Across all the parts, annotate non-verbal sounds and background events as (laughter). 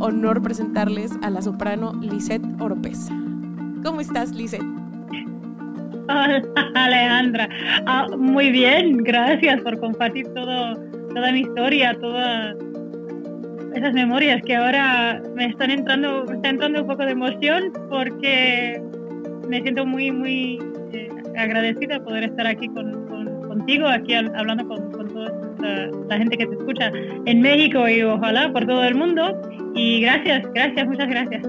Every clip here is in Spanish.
honor presentarles a la soprano Lisette Oropesa. ¿Cómo estás, Lisette? Hola, Alejandra. Ah, muy bien, gracias por compartir todo, toda mi historia, todas esas memorias que ahora me están entrando, me está entrando un poco de emoción porque me siento muy, muy eh, agradecida de poder estar aquí contigo, aquí hablando con, toda la, gente que te escucha en México y ojalá por todo el mundo. Y gracias, gracias, muchas gracias.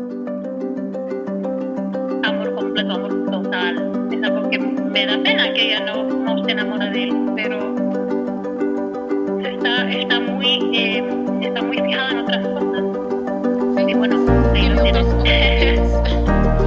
Amor completo, amor total. Es algo que me da pena que ella no, no se enamora de él, pero está, está, muy, eh, está muy fijada en otras cosas. Y bueno, (laughs)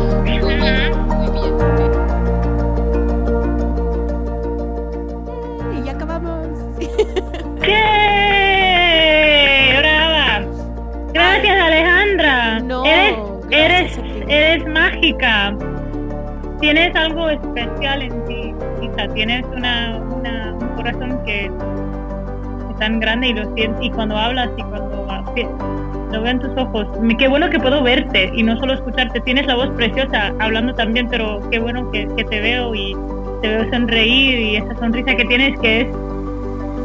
ahí lo Tienes algo especial en ti, Isa. Tienes una, un corazón que es tan grande y lo sientes. Y cuando hablas y cuando lo veo en tus ojos, qué bueno que puedo verte y no solo escucharte. Tienes la voz preciosa hablando también, pero qué bueno que, que te veo y te veo sonreír y esa sonrisa que tienes que es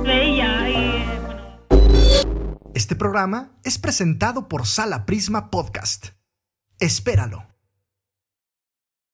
bella. Y, Este programa es presentado por Sala Prisma Podcast. Espéralo.